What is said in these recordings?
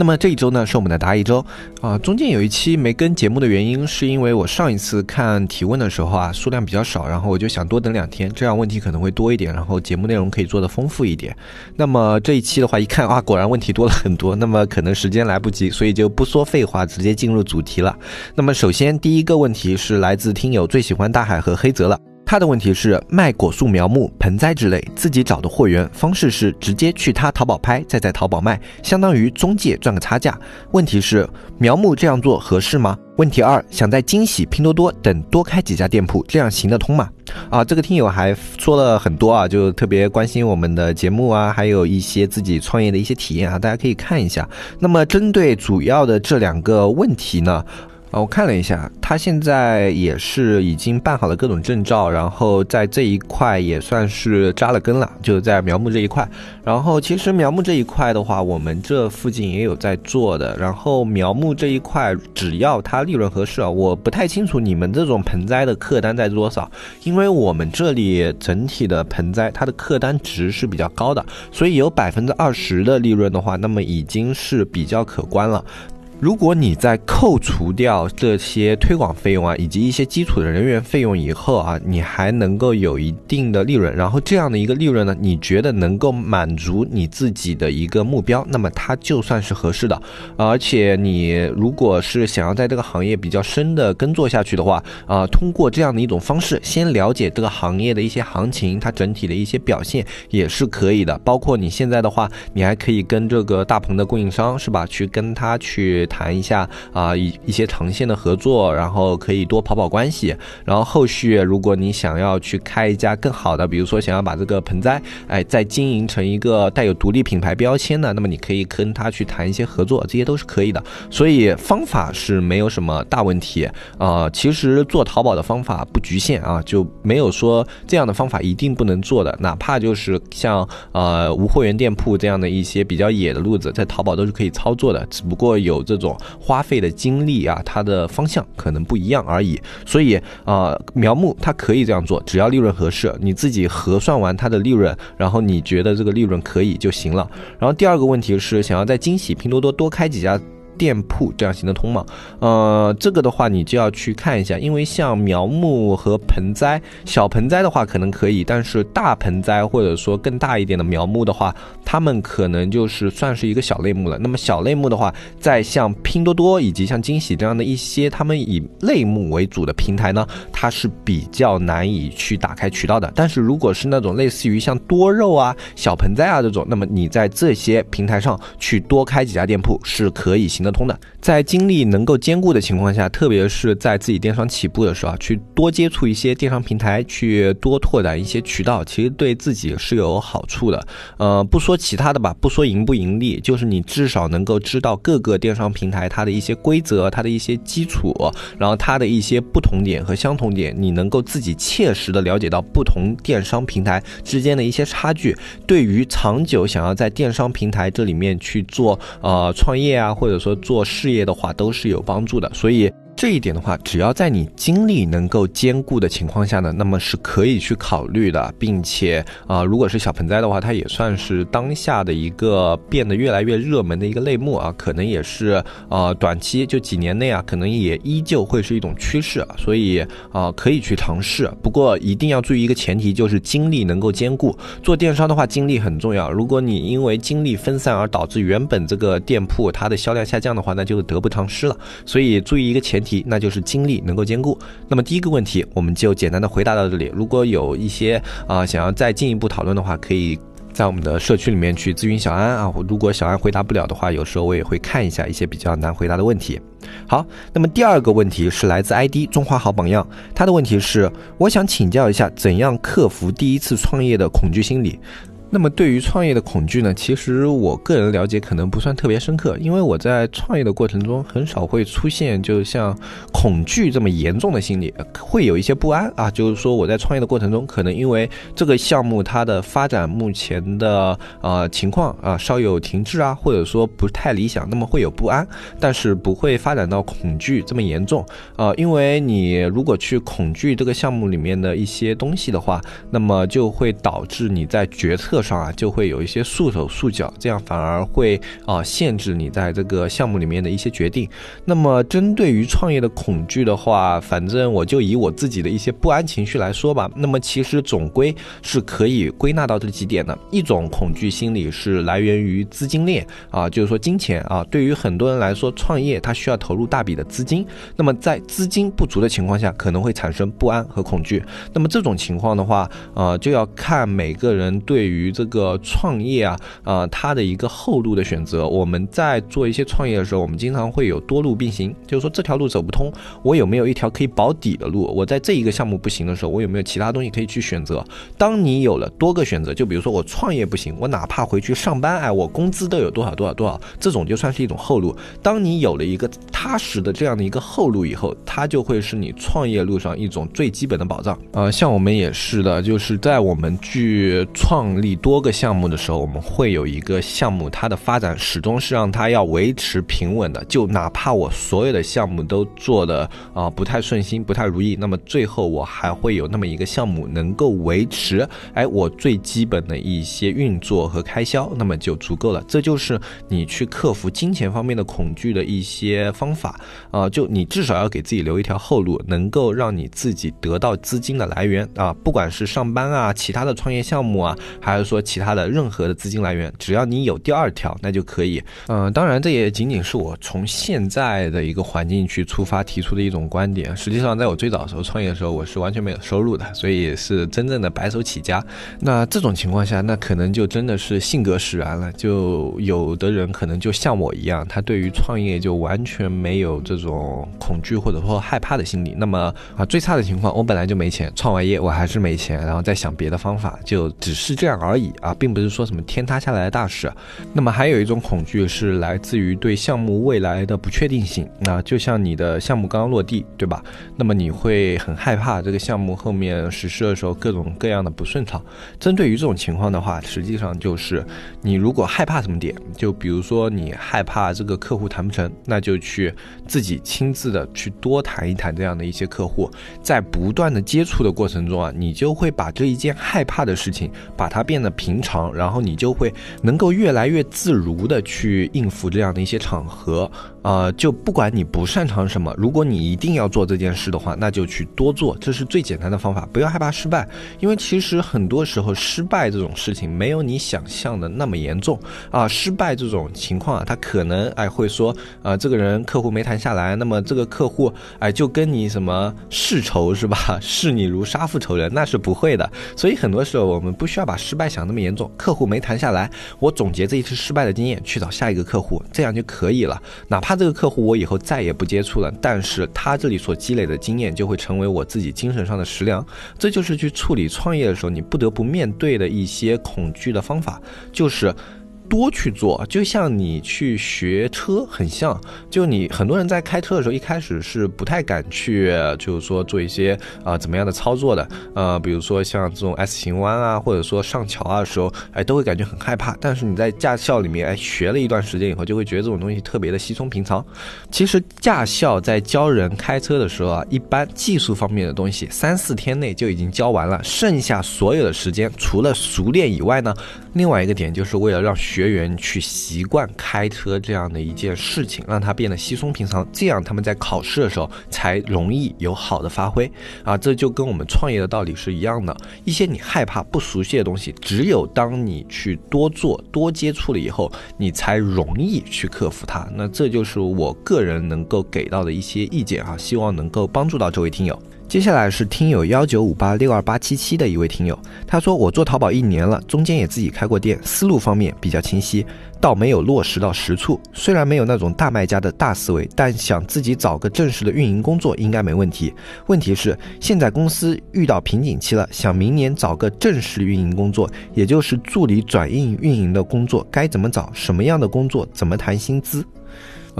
那么这一周呢是我们的答疑周啊，中间有一期没跟节目的原因，是因为我上一次看提问的时候啊，数量比较少，然后我就想多等两天，这样问题可能会多一点，然后节目内容可以做得丰富一点。那么这一期的话，一看啊，果然问题多了很多，那么可能时间来不及，所以就不说废话，直接进入主题了。那么首先第一个问题是来自听友最喜欢大海和黑泽了。他的问题是卖果树苗木、盆栽之类，自己找的货源方式是直接去他淘宝拍，再在淘宝卖，相当于中介赚个差价。问题是苗木这样做合适吗？问题二，想在惊喜、拼多多等多开几家店铺，这样行得通吗？啊，这个听友还说了很多啊，就特别关心我们的节目啊，还有一些自己创业的一些体验啊，大家可以看一下。那么针对主要的这两个问题呢？啊，我看了一下，他现在也是已经办好了各种证照，然后在这一块也算是扎了根了，就在苗木这一块。然后其实苗木这一块的话，我们这附近也有在做的。然后苗木这一块，只要它利润合适啊，我不太清楚你们这种盆栽的客单在多少，因为我们这里整体的盆栽它的客单值是比较高的，所以有百分之二十的利润的话，那么已经是比较可观了。如果你在扣除掉这些推广费用啊，以及一些基础的人员费用以后啊，你还能够有一定的利润，然后这样的一个利润呢，你觉得能够满足你自己的一个目标，那么它就算是合适的。而且你如果是想要在这个行业比较深的耕作下去的话啊，通过这样的一种方式，先了解这个行业的一些行情，它整体的一些表现也是可以的。包括你现在的话，你还可以跟这个大棚的供应商是吧，去跟他去。谈一下啊，一一些长线的合作，然后可以多跑跑关系。然后后续，如果你想要去开一家更好的，比如说想要把这个盆栽，哎，再经营成一个带有独立品牌标签的，那么你可以跟他去谈一些合作，这些都是可以的。所以方法是没有什么大问题啊。其实做淘宝的方法不局限啊，就没有说这样的方法一定不能做的。哪怕就是像呃无货源店铺这样的一些比较野的路子，在淘宝都是可以操作的。只不过有这。种花费的精力啊，它的方向可能不一样而已。所以啊，苗木它可以这样做，只要利润合适，你自己核算完它的利润，然后你觉得这个利润可以就行了。然后第二个问题是，想要在惊喜拼多多多开几家。店铺这样行得通吗？呃，这个的话你就要去看一下，因为像苗木和盆栽，小盆栽的话可能可以，但是大盆栽或者说更大一点的苗木的话，他们可能就是算是一个小类目了。那么小类目的话，在像拼多多以及像惊喜这样的一些他们以类目为主的平台呢，它是比较难以去打开渠道的。但是如果是那种类似于像多肉啊、小盆栽啊这种，那么你在这些平台上去多开几家店铺是可以行的。通的，在精力能够兼顾的情况下，特别是在自己电商起步的时候，去多接触一些电商平台，去多拓展一些渠道，其实对自己是有好处的。呃，不说其他的吧，不说盈不盈利，就是你至少能够知道各个电商平台它的一些规则，它的一些基础，然后它的一些不同点和相同点，你能够自己切实的了解到不同电商平台之间的一些差距，对于长久想要在电商平台这里面去做呃创业啊，或者说做事业的话都是有帮助的，所以。这一点的话，只要在你精力能够兼顾的情况下呢，那么是可以去考虑的，并且啊，如果是小盆栽的话，它也算是当下的一个变得越来越热门的一个类目啊，可能也是呃短期就几年内啊，可能也依旧会是一种趋势，所以啊可以去尝试。不过一定要注意一个前提，就是精力能够兼顾。做电商的话，精力很重要。如果你因为精力分散而导致原本这个店铺它的销量下降的话，那就是得不偿失了。所以注意一个前提。题那就是精力能够兼顾。那么第一个问题，我们就简单的回答到这里。如果有一些啊想要再进一步讨论的话，可以在我们的社区里面去咨询小安啊。如果小安回答不了的话，有时候我也会看一下一些比较难回答的问题。好，那么第二个问题是来自 ID 中华好榜样，他的问题是：我想请教一下，怎样克服第一次创业的恐惧心理？那么对于创业的恐惧呢？其实我个人了解可能不算特别深刻，因为我在创业的过程中很少会出现就像恐惧这么严重的心理，会有一些不安啊。就是说我在创业的过程中，可能因为这个项目它的发展目前的呃情况啊稍有停滞啊，或者说不太理想，那么会有不安，但是不会发展到恐惧这么严重啊。因为你如果去恐惧这个项目里面的一些东西的话，那么就会导致你在决策。上啊就会有一些束手束脚，这样反而会啊限制你在这个项目里面的一些决定。那么针对于创业的恐惧的话，反正我就以我自己的一些不安情绪来说吧。那么其实总归是可以归纳到这几点的。一种恐惧心理是来源于资金链啊，就是说金钱啊，对于很多人来说，创业它需要投入大笔的资金。那么在资金不足的情况下，可能会产生不安和恐惧。那么这种情况的话，呃，就要看每个人对于这个创业啊，呃，它的一个后路的选择，我们在做一些创业的时候，我们经常会有多路并行，就是说这条路走不通，我有没有一条可以保底的路？我在这一个项目不行的时候，我有没有其他东西可以去选择？当你有了多个选择，就比如说我创业不行，我哪怕回去上班，哎，我工资都有多少多少多少，这种就算是一种后路。当你有了一个踏实的这样的一个后路以后，它就会是你创业路上一种最基本的保障。呃，像我们也是的，就是在我们去创立。多个项目的时候，我们会有一个项目，它的发展始终是让它要维持平稳的。就哪怕我所有的项目都做的啊不太顺心、不太如意，那么最后我还会有那么一个项目能够维持，哎，我最基本的一些运作和开销，那么就足够了。这就是你去克服金钱方面的恐惧的一些方法啊。就你至少要给自己留一条后路，能够让你自己得到资金的来源啊，不管是上班啊、其他的创业项目啊，还是。说其他的任何的资金来源，只要你有第二条，那就可以。嗯，当然这也仅仅是我从现在的一个环境去出发提出的一种观点。实际上，在我最早的时候创业的时候，我是完全没有收入的，所以是真正的白手起家。那这种情况下，那可能就真的是性格使然了。就有的人可能就像我一样，他对于创业就完全没有这种恐惧或者说害怕的心理。那么啊，最差的情况，我本来就没钱，创完业我还是没钱，然后再想别的方法，就只是这样而而已。啊，并不是说什么天塌下来的大事。那么还有一种恐惧是来自于对项目未来的不确定性。那就像你的项目刚刚落地，对吧？那么你会很害怕这个项目后面实施的时候各种各样的不顺畅。针对于这种情况的话，实际上就是你如果害怕什么点，就比如说你害怕这个客户谈不成，那就去自己亲自的去多谈一谈这样的一些客户，在不断的接触的过程中啊，你就会把这一件害怕的事情把它变得。平常，然后你就会能够越来越自如的去应付这样的一些场合。呃，就不管你不擅长什么，如果你一定要做这件事的话，那就去多做，这是最简单的方法。不要害怕失败，因为其实很多时候失败这种事情没有你想象的那么严重啊。失败这种情况啊，他可能哎会说，呃，这个人客户没谈下来，那么这个客户哎就跟你什么世仇是吧？视你如杀父仇人，那是不会的。所以很多时候我们不需要把失败想那么严重。客户没谈下来，我总结这一次失败的经验，去找下一个客户，这样就可以了。哪怕他这个客户我以后再也不接触了，但是他这里所积累的经验就会成为我自己精神上的食粮。这就是去处理创业的时候你不得不面对的一些恐惧的方法，就是。多去做，就像你去学车很像。就你很多人在开车的时候，一开始是不太敢去，就是说做一些啊怎么样的操作的。呃，比如说像这种 S 型弯啊，或者说上桥啊的时候，哎，都会感觉很害怕。但是你在驾校里面哎学了一段时间以后，就会觉得这种东西特别的稀松平常。其实驾校在教人开车的时候啊，一般技术方面的东西三四天内就已经教完了，剩下所有的时间除了熟练以外呢，另外一个点就是为了让学学员去习惯开车这样的一件事情，让他变得稀松平常，这样他们在考试的时候才容易有好的发挥啊！这就跟我们创业的道理是一样的。一些你害怕、不熟悉的东西，只有当你去多做、多接触了以后，你才容易去克服它。那这就是我个人能够给到的一些意见啊，希望能够帮助到这位听友。接下来是听友幺九五八六二八七七的一位听友，他说我做淘宝一年了，中间也自己开过店，思路方面比较清晰，倒没有落实到实处。虽然没有那种大卖家的大思维，但想自己找个正式的运营工作应该没问题。问题是现在公司遇到瓶颈期了，想明年找个正式运营工作，也就是助理转运运营的工作，该怎么找？什么样的工作？怎么谈薪资？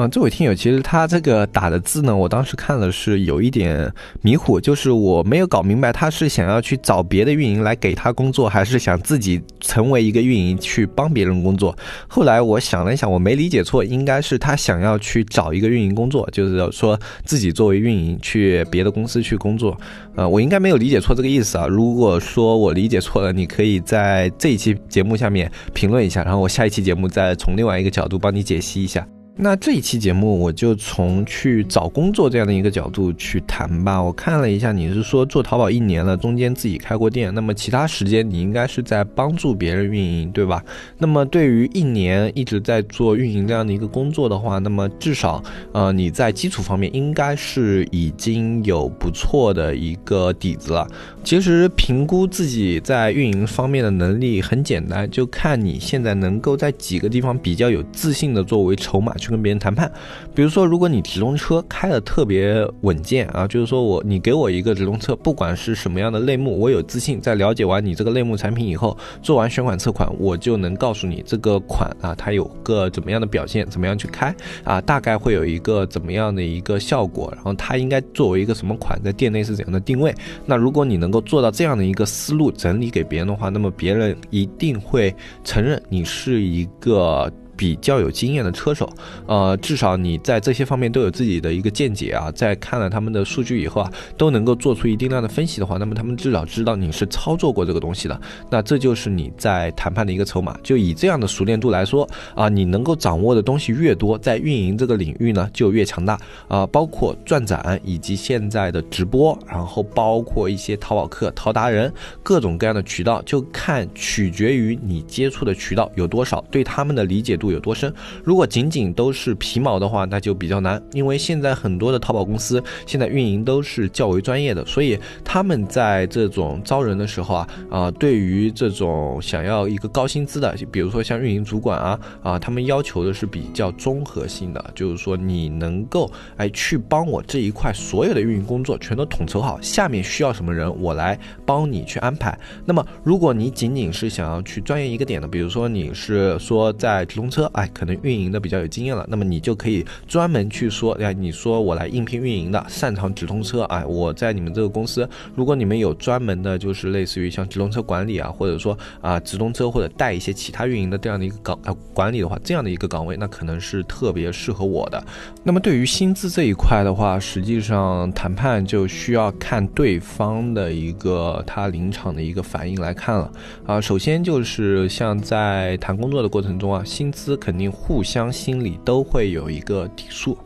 嗯，这位听友其实他这个打的字呢，我当时看了是有一点迷糊，就是我没有搞明白他是想要去找别的运营来给他工作，还是想自己成为一个运营去帮别人工作。后来我想了一想，我没理解错，应该是他想要去找一个运营工作，就是说自己作为运营去别的公司去工作。呃，我应该没有理解错这个意思啊。如果说我理解错了，你可以在这一期节目下面评论一下，然后我下一期节目再从另外一个角度帮你解析一下。那这一期节目我就从去找工作这样的一个角度去谈吧。我看了一下，你是说做淘宝一年了，中间自己开过店，那么其他时间你应该是在帮助别人运营，对吧？那么对于一年一直在做运营这样的一个工作的话，那么至少呃你在基础方面应该是已经有不错的一个底子了。其实评估自己在运营方面的能力很简单，就看你现在能够在几个地方比较有自信的作为筹码去。跟别人谈判，比如说，如果你直通车开的特别稳健啊，就是说我你给我一个直通车，不管是什么样的类目，我有自信，在了解完你这个类目产品以后，做完选款测款，我就能告诉你这个款啊，它有个怎么样的表现，怎么样去开啊，大概会有一个怎么样的一个效果，然后它应该作为一个什么款，在店内是怎样的定位。那如果你能够做到这样的一个思路整理给别人的话，那么别人一定会承认你是一个。比较有经验的车手，呃，至少你在这些方面都有自己的一个见解啊。在看了他们的数据以后啊，都能够做出一定量的分析的话，那么他们至少知道你是操作过这个东西的。那这就是你在谈判的一个筹码。就以这样的熟练度来说啊，你能够掌握的东西越多，在运营这个领域呢就越强大啊。包括转展以及现在的直播，然后包括一些淘宝客、淘达人，各种各样的渠道，就看取决于你接触的渠道有多少，对他们的理解度。有多深？如果仅仅都是皮毛的话，那就比较难。因为现在很多的淘宝公司现在运营都是较为专业的，所以他们在这种招人的时候啊啊，对于这种想要一个高薪资的，比如说像运营主管啊啊，他们要求的是比较综合性的，就是说你能够哎去帮我这一块所有的运营工作全都统筹好，下面需要什么人，我来帮你去安排。那么如果你仅仅是想要去钻研一个点的，比如说你是说在直通车。车哎，可能运营的比较有经验了，那么你就可以专门去说，哎，你说我来应聘运营的，擅长直通车，哎，我在你们这个公司，如果你们有专门的，就是类似于像直通车管理啊，或者说啊直通车或者带一些其他运营的这样的一个岗呃管理的话，这样的一个岗位，那可能是特别适合我的。那么对于薪资这一块的话，实际上谈判就需要看对方的一个他临场的一个反应来看了啊。首先就是像在谈工作的过程中啊，薪资。肯定互相心里都会有一个底数。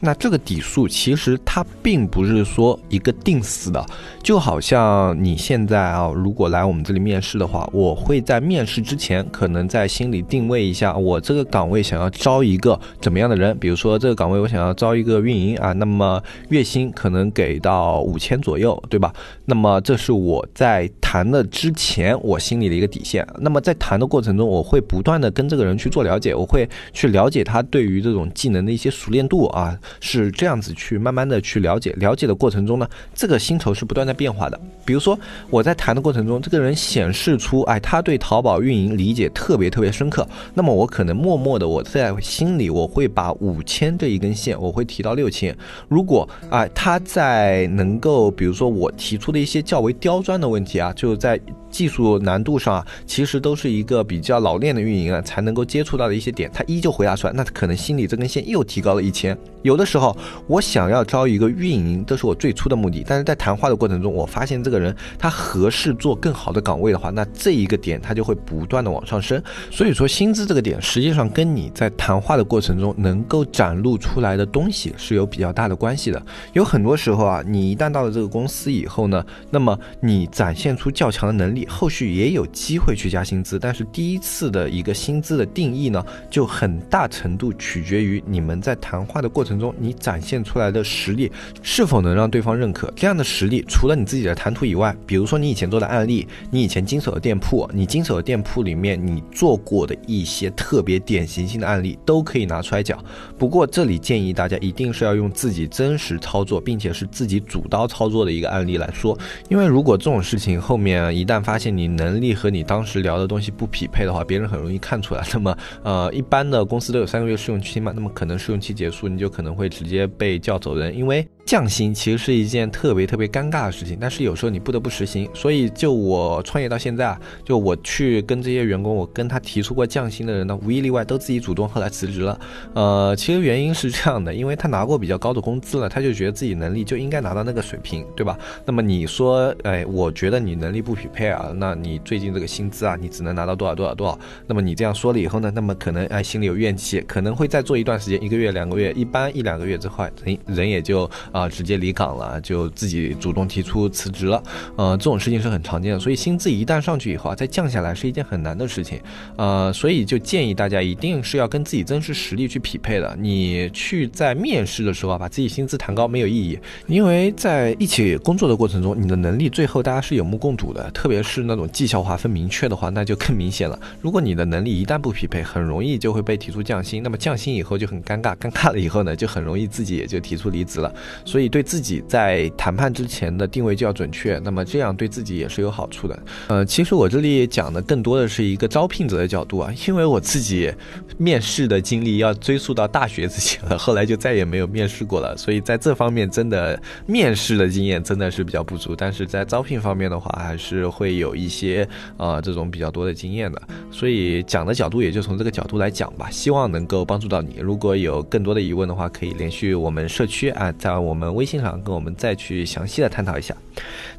那这个底数其实它并不是说一个定死的，就好像你现在啊，如果来我们这里面试的话，我会在面试之前可能在心里定位一下，我这个岗位想要招一个怎么样的人，比如说这个岗位我想要招一个运营啊，那么月薪可能给到五千左右，对吧？那么这是我在谈的之前我心里的一个底线。那么在谈的过程中，我会不断的跟这个人去做了解，我会去了解他对于这种技能的一些熟练度啊。啊是这样子去慢慢的去了解，了解的过程中呢，这个薪酬是不断在变化的。比如说我在谈的过程中，这个人显示出，哎，他对淘宝运营理解特别特别深刻，那么我可能默默的我在心里我会把五千这一根线我会提到六千。如果啊他在能够，比如说我提出的一些较为刁钻的问题啊，就在。技术难度上啊，其实都是一个比较老练的运营啊才能够接触到的一些点，他依旧回答出来，那他可能心里这根线又提高了一千。有的时候我想要招一个运营，这是我最初的目的，但是在谈话的过程中，我发现这个人他合适做更好的岗位的话，那这一个点他就会不断的往上升。所以说薪资这个点，实际上跟你在谈话的过程中能够展露出来的东西是有比较大的关系的。有很多时候啊，你一旦到了这个公司以后呢，那么你展现出较强的能力。后续也有机会去加薪资，但是第一次的一个薪资的定义呢，就很大程度取决于你们在谈话的过程中，你展现出来的实力是否能让对方认可。这样的实力，除了你自己的谈吐以外，比如说你以前做的案例，你以前经手的店铺，你经手的店铺里面你做过的一些特别典型性的案例，都可以拿出来讲。不过这里建议大家一定是要用自己真实操作，并且是自己主刀操作的一个案例来说，因为如果这种事情后面一旦发现你能力和你当时聊的东西不匹配的话，别人很容易看出来。那么，呃，一般的公司都有三个月试用期嘛，那么可能试用期结束，就可能会直接被叫走人，因为。降薪其实是一件特别特别尴尬的事情，但是有时候你不得不实行。所以，就我创业到现在啊，就我去跟这些员工，我跟他提出过降薪的人呢，无一例外都自己主动后来辞职了。呃，其实原因是这样的，因为他拿过比较高的工资了，他就觉得自己能力就应该拿到那个水平，对吧？那么你说，哎，我觉得你能力不匹配啊，那你最近这个薪资啊，你只能拿到多少多少多少？那么你这样说了以后呢，那么可能哎心里有怨气，可能会再做一段时间，一个月两个月，一般一两个月之后，人人也就。啊，直接离岗了，就自己主动提出辞职了。呃，这种事情是很常见的，所以薪资一旦上去以后啊，再降下来是一件很难的事情。呃，所以就建议大家一定是要跟自己真实实力去匹配的。你去在面试的时候啊，把自己薪资谈高没有意义，因为在一起工作的过程中，你的能力最后大家是有目共睹的。特别是那种绩效划分明确的话，那就更明显了。如果你的能力一旦不匹配，很容易就会被提出降薪。那么降薪以后就很尴尬，尴尬了以后呢，就很容易自己也就提出离职了。所以对自己在谈判之前的定位就要准确，那么这样对自己也是有好处的。呃，其实我这里讲的更多的是一个招聘者的角度啊，因为我自己面试的经历要追溯到大学之前了，后来就再也没有面试过了，所以在这方面真的面试的经验真的是比较不足。但是在招聘方面的话，还是会有一些呃这种比较多的经验的，所以讲的角度也就从这个角度来讲吧，希望能够帮助到你。如果有更多的疑问的话，可以联系我们社区啊，在我。我们微信上跟我们再去详细的探讨一下。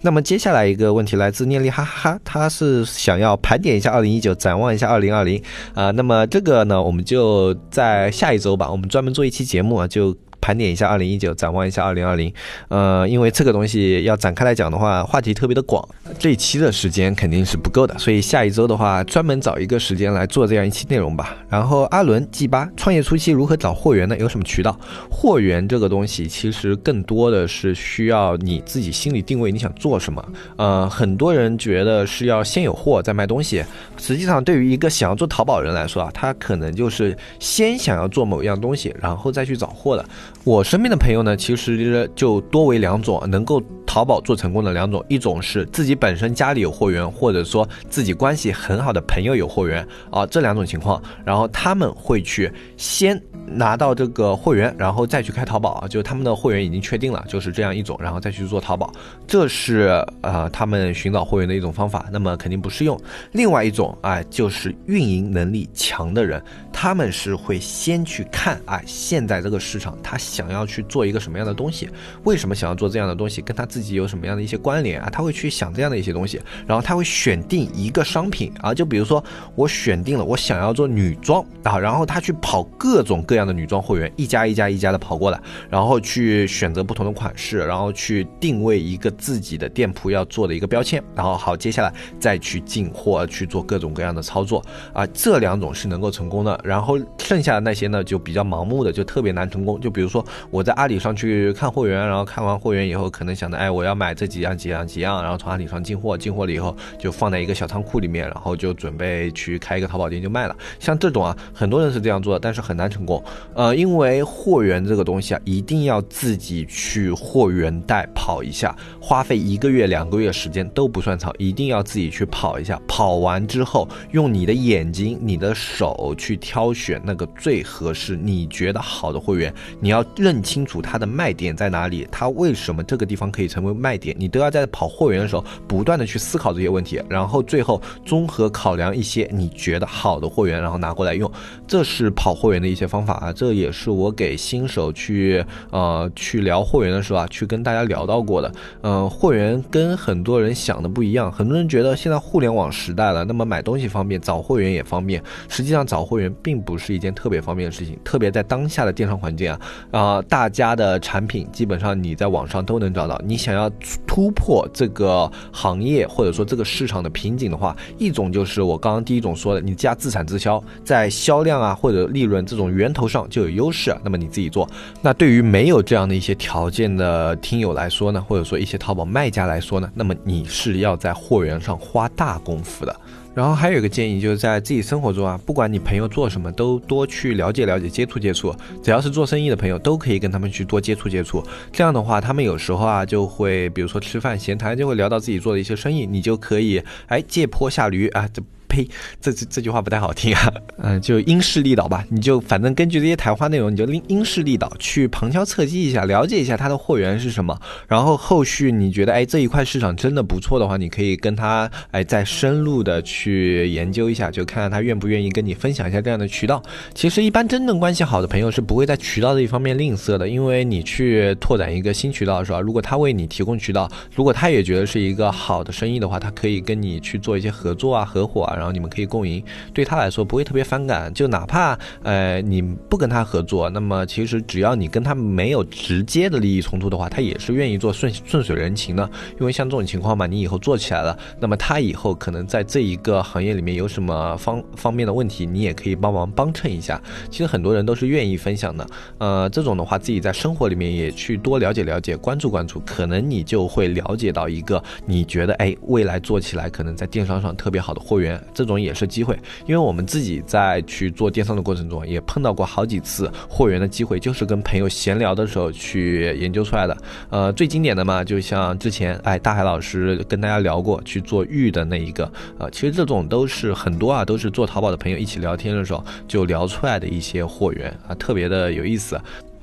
那么接下来一个问题来自念力哈哈哈，他是想要盘点一下二零一九，展望一下二零二零啊。那么这个呢，我们就在下一周吧，我们专门做一期节目啊，就。盘点一下二零一九，展望一下二零二零。呃，因为这个东西要展开来讲的话，话题特别的广，这一期的时间肯定是不够的，所以下一周的话，专门找一个时间来做这样一期内容吧。然后阿伦 G 八创业初期如何找货源呢？有什么渠道？货源这个东西其实更多的是需要你自己心里定位，你想做什么。呃，很多人觉得是要先有货再卖东西，实际上对于一个想要做淘宝人来说啊，他可能就是先想要做某一样东西，然后再去找货的。我身边的朋友呢，其实就多为两种，能够淘宝做成功的两种，一种是自己本身家里有货源，或者说自己关系很好的朋友有货源啊，这两种情况，然后他们会去先。拿到这个货源，然后再去开淘宝啊，就他们的货源已经确定了，就是这样一种，然后再去做淘宝，这是呃他们寻找货源的一种方法，那么肯定不适用。另外一种啊，就是运营能力强的人，他们是会先去看啊，现在这个市场他想要去做一个什么样的东西，为什么想要做这样的东西，跟他自己有什么样的一些关联啊，他会去想这样的一些东西，然后他会选定一个商品啊，就比如说我选定了我想要做女装啊，然后他去跑各种各。样的女装货源一家一家一家的跑过来，然后去选择不同的款式，然后去定位一个自己的店铺要做的一个标签，然后好，接下来再去进货去做各种各样的操作啊，这两种是能够成功的。然后剩下的那些呢，就比较盲目的，就特别难成功。就比如说我在阿里上去看货源，然后看完货源以后，可能想着，哎，我要买这几样几样几样，然后从阿里上进货，进货了以后就放在一个小仓库里面，然后就准备去开一个淘宝店就卖了。像这种啊，很多人是这样做的，但是很难成功。呃，因为货源这个东西啊，一定要自己去货源带跑一下，花费一个月、两个月时间都不算长，一定要自己去跑一下。跑完之后，用你的眼睛、你的手去挑选那个最合适、你觉得好的货源。你要认清楚它的卖点在哪里，它为什么这个地方可以成为卖点，你都要在跑货源的时候不断的去思考这些问题，然后最后综合考量一些你觉得好的货源，然后拿过来用。这是跑货源的一些方法啊。这也是我给新手去呃去聊货源的时候啊，去跟大家聊到过的。嗯，货源跟很多人想的不一样，很多人觉得现在互联网时代了，那么买东西方便，找货源也方便。实际上找货源并不是一件特别方便的事情，特别在当下的电商环境啊，啊，啊大家的产品基本上你在网上都能找到，你想。想要突破这个行业或者说这个市场的瓶颈的话，一种就是我刚刚第一种说的，你加自产自销，在销量啊或者利润这种源头上就有优势，那么你自己做。那对于没有这样的一些条件的听友来说呢，或者说一些淘宝卖家来说呢，那么你是要在货源上花大功夫的。然后还有一个建议，就是在自己生活中啊，不管你朋友做什么，都多去了解了解、接触接触。只要是做生意的朋友，都可以跟他们去多接触接触。这样的话，他们有时候啊，就会比如说吃饭闲谈，就会聊到自己做的一些生意，你就可以哎借坡下驴啊这。呸，这这这句话不太好听啊，嗯，就因势利导吧，你就反正根据这些谈话内容，你就因因势利导去旁敲侧击一下，了解一下他的货源是什么，然后后续你觉得哎这一块市场真的不错的话，你可以跟他哎再深入的去研究一下，就看看他愿不愿意跟你分享一下这样的渠道。其实一般真正关系好的朋友是不会在渠道这一方面吝啬的，因为你去拓展一个新渠道的时候，如果他为你提供渠道，如果他也觉得是一个好的生意的话，他可以跟你去做一些合作啊、合伙啊。然后你们可以共赢，对他来说不会特别反感。就哪怕呃你不跟他合作，那么其实只要你跟他没有直接的利益冲突的话，他也是愿意做顺顺水人情的。因为像这种情况嘛，你以后做起来了，那么他以后可能在这一个行业里面有什么方方面的问题，你也可以帮忙帮衬一下。其实很多人都是愿意分享的。呃，这种的话自己在生活里面也去多了解了解，关注关注，可能你就会了解到一个你觉得哎未来做起来可能在电商上特别好的货源，这种也。是机会，因为我们自己在去做电商的过程中，也碰到过好几次货源的机会，就是跟朋友闲聊的时候去研究出来的。呃，最经典的嘛，就像之前哎，大海老师跟大家聊过去做玉的那一个，呃，其实这种都是很多啊，都是做淘宝的朋友一起聊天的时候就聊出来的一些货源啊，特别的有意思。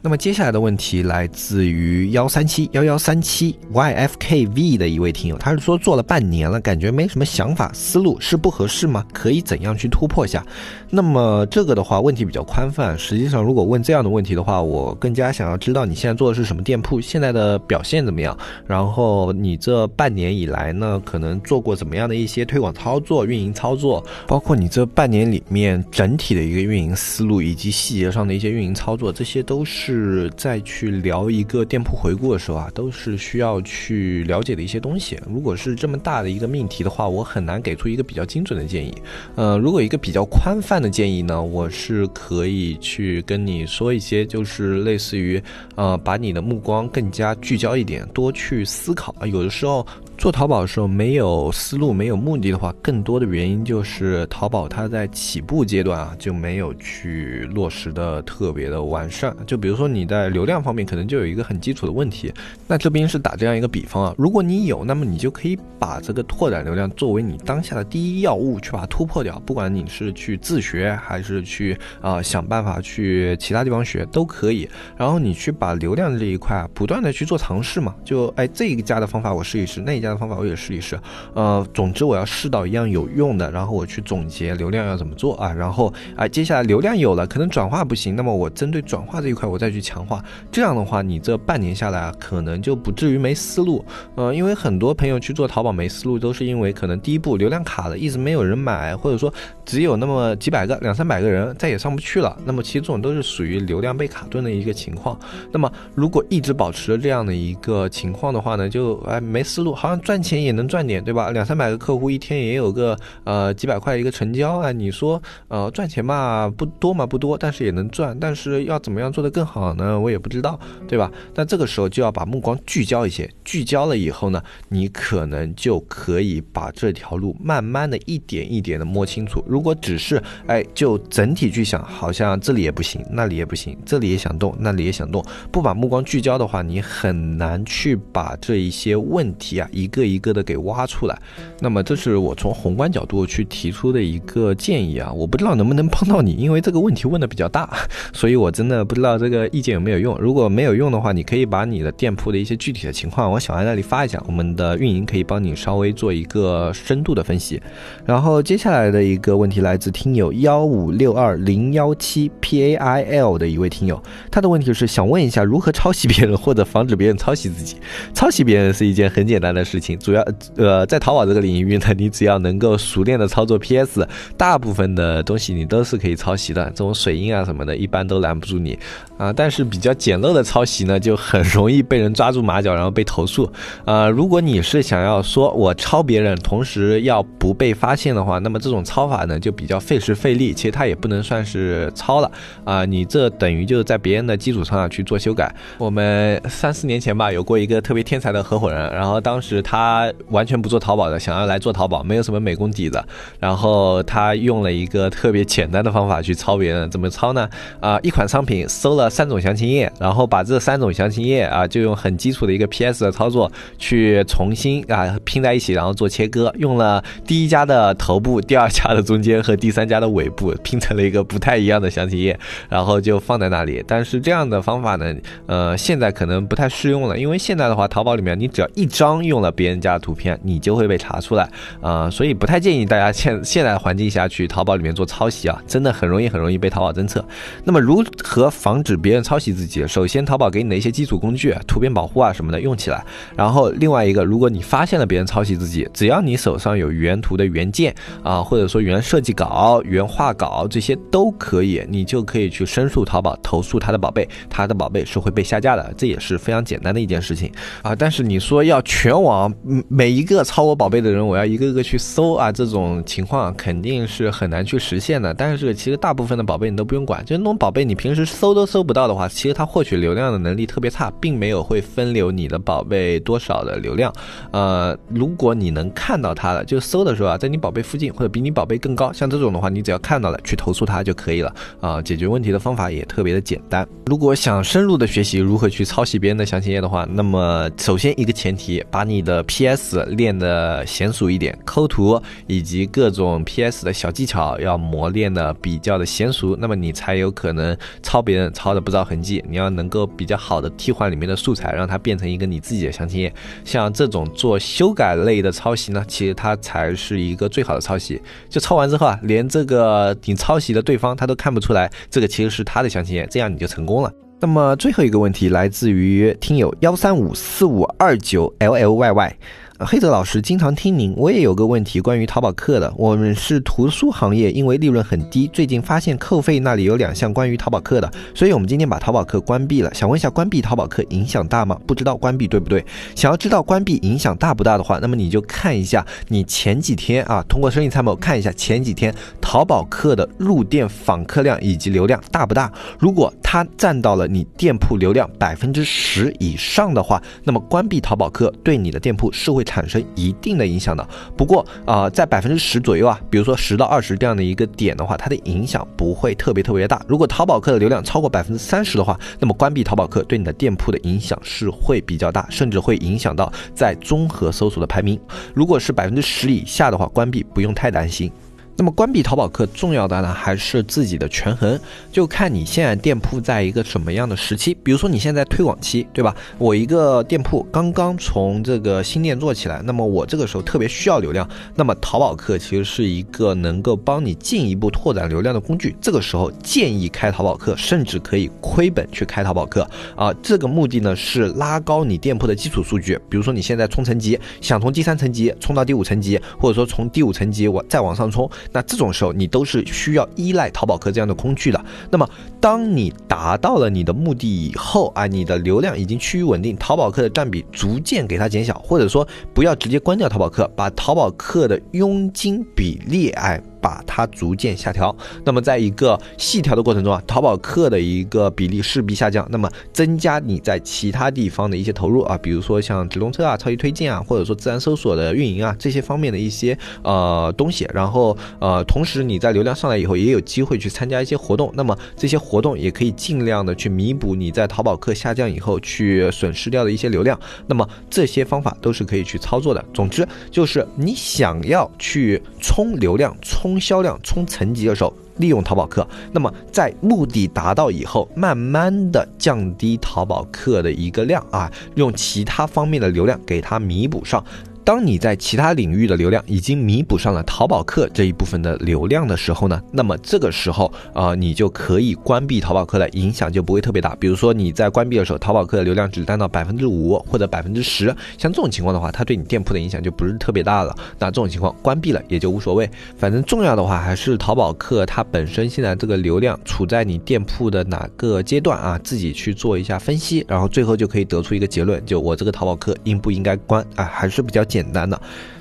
那么接下来的问题来自于幺三七幺幺三七 yfkv 的一位听友，他是说做了半年了，感觉没什么想法，思路是不合适吗？可以怎样去突破下？那么这个的话问题比较宽泛，实际上如果问这样的问题的话，我更加想要知道你现在做的是什么店铺，现在的表现怎么样？然后你这半年以来呢，可能做过怎么样的一些推广操作、运营操作，包括你这半年里面整体的一个运营思路以及细节上的一些运营操作，这些都是。是再去聊一个店铺回顾的时候啊，都是需要去了解的一些东西。如果是这么大的一个命题的话，我很难给出一个比较精准的建议。呃，如果一个比较宽泛的建议呢，我是可以去跟你说一些，就是类似于，呃，把你的目光更加聚焦一点，多去思考啊。有的时候。做淘宝的时候没有思路、没有目的的话，更多的原因就是淘宝它在起步阶段啊就没有去落实的特别的完善。就比如说你在流量方面可能就有一个很基础的问题。那这边是打这样一个比方啊，如果你有，那么你就可以把这个拓展流量作为你当下的第一要务，去把它突破掉。不管你是去自学还是去啊想办法去其他地方学都可以。然后你去把流量这一块啊不断的去做尝试嘛，就哎这一家的方法我试一试，那一家。的方法我也试一试，呃，总之我要试到一样有用的，然后我去总结流量要怎么做啊，然后啊，接下来流量有了，可能转化不行，那么我针对转化这一块我再去强化，这样的话你这半年下来啊，可能就不至于没思路，呃，因为很多朋友去做淘宝没思路，都是因为可能第一步流量卡了，一直没有人买，或者说只有那么几百个、两三百个人再也上不去了，那么其实这种都是属于流量被卡顿的一个情况。那么如果一直保持着这样的一个情况的话呢，就哎没思路，好像。赚钱也能赚点，对吧？两三百个客户一天也有个呃几百块一个成交啊。你说呃赚钱嘛不多嘛不多，但是也能赚。但是要怎么样做得更好呢？我也不知道，对吧？那这个时候就要把目光聚焦一些，聚焦了以后呢，你可能就可以把这条路慢慢的一点一点的摸清楚。如果只是哎就整体去想，好像这里也不行，那里也不行，这里也想动，那里也想动，不把目光聚焦的话，你很难去把这一些问题啊一。一个一个的给挖出来，那么这是我从宏观角度去提出的一个建议啊，我不知道能不能帮到你，因为这个问题问的比较大，所以我真的不知道这个意见有没有用。如果没有用的话，你可以把你的店铺的一些具体的情况往小安那里发一下，我们的运营可以帮你稍微做一个深度的分析。然后接下来的一个问题来自听友幺五六二零幺七 P A I L 的一位听友，他的问题是想问一下如何抄袭别人或者防止别人抄袭自己。抄袭别人是一件很简单的事。事情。主要呃，在淘宝这个领域呢，你只要能够熟练的操作 PS，大部分的东西你都是可以抄袭的。这种水印啊什么的，一般都拦不住你啊。但是比较简陋的抄袭呢，就很容易被人抓住马脚，然后被投诉。啊，如果你是想要说我抄别人，同时要不被发现的话，那么这种抄法呢就比较费时费力，其实它也不能算是抄了啊。你这等于就是在别人的基础上去做修改。我们三四年前吧，有过一个特别天才的合伙人，然后当时他完全不做淘宝的，想要来做淘宝，没有什么美工底子，然后他用了一个特别简单的方法去抄别人，怎么抄呢？啊，一款商品搜了三种详情页，然后把这三种详情页啊，就用很基础的一个 PS 的操作去重新啊拼在一起，然后做切割，用了第一家的头部，第二家的中间和第三家的尾部拼成了一个不太一样的详情页，然后就放在那里。但是这样的方法呢，呃，现在可能不太适用了，因为现在的话，淘宝里面你只要一张用了别人家的图片，你就会被查出来啊，所以不太建议大家现现在环境下去淘宝里面做抄袭啊，真的很容易很容易被淘宝侦测。那么如何防止别人抄袭自己？首先，淘宝给你的一些基础工具，图片保护啊什么的用起来。然后另外一个，如果你发现了别人抄袭自己，只要你手上有原图的原件啊，或者说原设计稿、原画稿这些都可以，你就可以去申诉淘宝，投诉他的宝贝，他的宝贝是会被下架的，这也是非常简单的一件事情啊。但是你说要全网每一个抄我宝贝的人，我要一个个去搜啊，这种情况肯定是很难去实现的。但是其实大部分的宝贝你都不用管，就那种宝贝你平时搜都搜不到的话，其实它获取流量的能力特别差，并没有会分流你的宝贝多少的流量。呃，如果你能看到它了，就搜的时候啊，在你宝贝附近或者比你宝贝更高，像这种的话，你只要看到了去投诉它就可以了啊。解决问题的方法也特别的简单。如果想深入的学习如何去抄袭别人的详情页的话，那么首先一个前提，把你的 PS 练的娴熟一点，抠图以及各种 PS 的小技巧要磨练的比较的娴熟，那么你才有可能抄别人抄的不着痕迹。你要能够比较好的替换里面的素材，让它变成一个你自己的详情页。像这种做修改类的抄袭呢，其实它才是一个最好的抄袭。就抄完之后啊，连这个你抄袭的对方他都看不出来，这个其实是他的详情页，这样你就成功了。那么最后一个问题来自于听友幺三五四五二九 l l y y。黑泽老师经常听您，我也有个问题关于淘宝客的。我们是图书行业，因为利润很低，最近发现扣费那里有两项关于淘宝客的，所以我们今天把淘宝客关闭了。想问一下，关闭淘宝客影响大吗？不知道关闭对不对？想要知道关闭影响大不大的话，那么你就看一下你前几天啊，通过生意参谋看一下前几天淘宝客的入店访客量以及流量大不大。如果它占到了你店铺流量百分之十以上的话，那么关闭淘宝客对你的店铺是会。产生一定的影响的，不过啊，在百分之十左右啊，比如说十到二十这样的一个点的话，它的影响不会特别特别大。如果淘宝客的流量超过百分之三十的话，那么关闭淘宝客对你的店铺的影响是会比较大，甚至会影响到在综合搜索的排名。如果是百分之十以下的话，关闭不用太担心。那么关闭淘宝客重要的呢，还是自己的权衡，就看你现在店铺在一个什么样的时期。比如说你现在推广期，对吧？我一个店铺刚刚从这个新店做起来，那么我这个时候特别需要流量，那么淘宝客其实是一个能够帮你进一步拓展流量的工具。这个时候建议开淘宝客，甚至可以亏本去开淘宝客啊。这个目的呢是拉高你店铺的基础数据。比如说你现在冲层级，想从第三层级冲到第五层级，或者说从第五层级我再往上冲。那这种时候，你都是需要依赖淘宝客这样的工具的。那么，当你达到了你的目的以后啊，你的流量已经趋于稳定，淘宝客的占比逐渐给它减小，或者说不要直接关掉淘宝客，把淘宝客的佣金比例哎。把它逐渐下调，那么在一个细调的过程中啊，淘宝客的一个比例势必下降，那么增加你在其他地方的一些投入啊，比如说像直通车啊、超级推荐啊，或者说自然搜索的运营啊这些方面的一些呃东西，然后呃同时你在流量上来以后也有机会去参加一些活动，那么这些活动也可以尽量的去弥补你在淘宝客下降以后去损失掉的一些流量，那么这些方法都是可以去操作的。总之就是你想要去冲流量冲。销量冲层级的时候，利用淘宝客；那么在目的达到以后，慢慢的降低淘宝客的一个量啊，用其他方面的流量给它弥补上。当你在其他领域的流量已经弥补上了淘宝客这一部分的流量的时候呢，那么这个时候啊，你就可以关闭淘宝客的影响就不会特别大。比如说你在关闭的时候，淘宝客的流量只占到百分之五或者百分之十，像这种情况的话，它对你店铺的影响就不是特别大了。那这种情况关闭了也就无所谓，反正重要的话还是淘宝客它本身现在这个流量处在你店铺的哪个阶段啊，自己去做一下分析，然后最后就可以得出一个结论，就我这个淘宝客应不应该关啊，还是比较简简单的。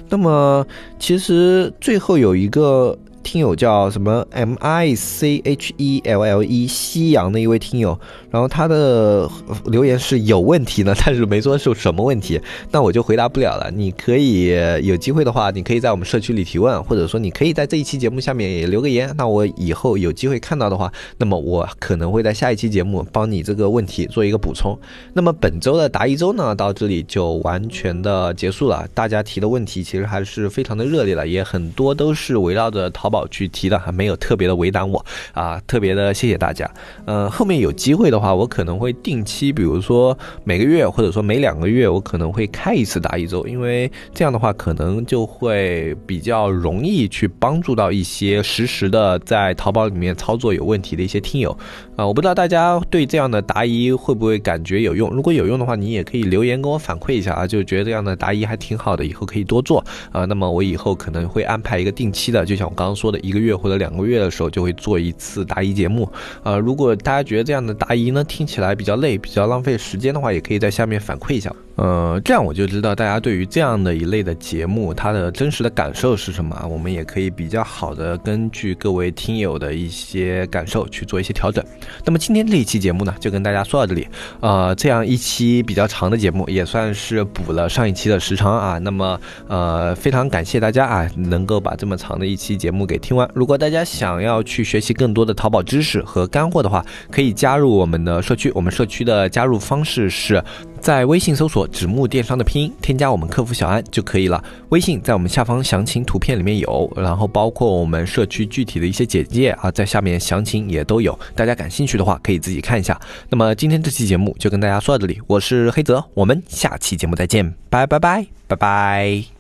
那么，其实最后有一个。听友叫什么 M I C H E L L E 夕阳的一位听友，然后他的留言是有问题呢，但是没说是什么问题，那我就回答不了了。你可以有机会的话，你可以在我们社区里提问，或者说你可以在这一期节目下面也留个言。那我以后有机会看到的话，那么我可能会在下一期节目帮你这个问题做一个补充。那么本周的答疑周呢，到这里就完全的结束了。大家提的问题其实还是非常的热烈了，也很多都是围绕着淘宝。去提的还没有特别的为难我啊，特别的谢谢大家。嗯，后面有机会的话，我可能会定期，比如说每个月或者说每两个月，我可能会开一次答疑周，因为这样的话可能就会比较容易去帮助到一些实时的在淘宝里面操作有问题的一些听友啊。我不知道大家对这样的答疑会不会感觉有用？如果有用的话，你也可以留言跟我反馈一下啊，就觉得这样的答疑还挺好的，以后可以多做啊。那么我以后可能会安排一个定期的，就像我刚刚说。的一个月或者两个月的时候，就会做一次答疑节目。呃，如果大家觉得这样的答疑呢听起来比较累、比较浪费时间的话，也可以在下面反馈一下。呃，这样我就知道大家对于这样的一类的节目，它的真实的感受是什么。我们也可以比较好的根据各位听友的一些感受去做一些调整。那么今天这一期节目呢，就跟大家说到这里。呃，这样一期比较长的节目，也算是补了上一期的时长啊。那么呃，非常感谢大家啊，能够把这么长的一期节目给听完。如果大家想要去学习更多的淘宝知识和干货的话，可以加入我们的社区。我们社区的加入方式是。在微信搜索“纸木电商”的拼音，添加我们客服小安就可以了。微信在我们下方详情图片里面有，然后包括我们社区具体的一些简介啊，在下面详情也都有。大家感兴趣的话，可以自己看一下。那么今天这期节目就跟大家说到这里，我是黑泽，我们下期节目再见，拜拜拜拜拜。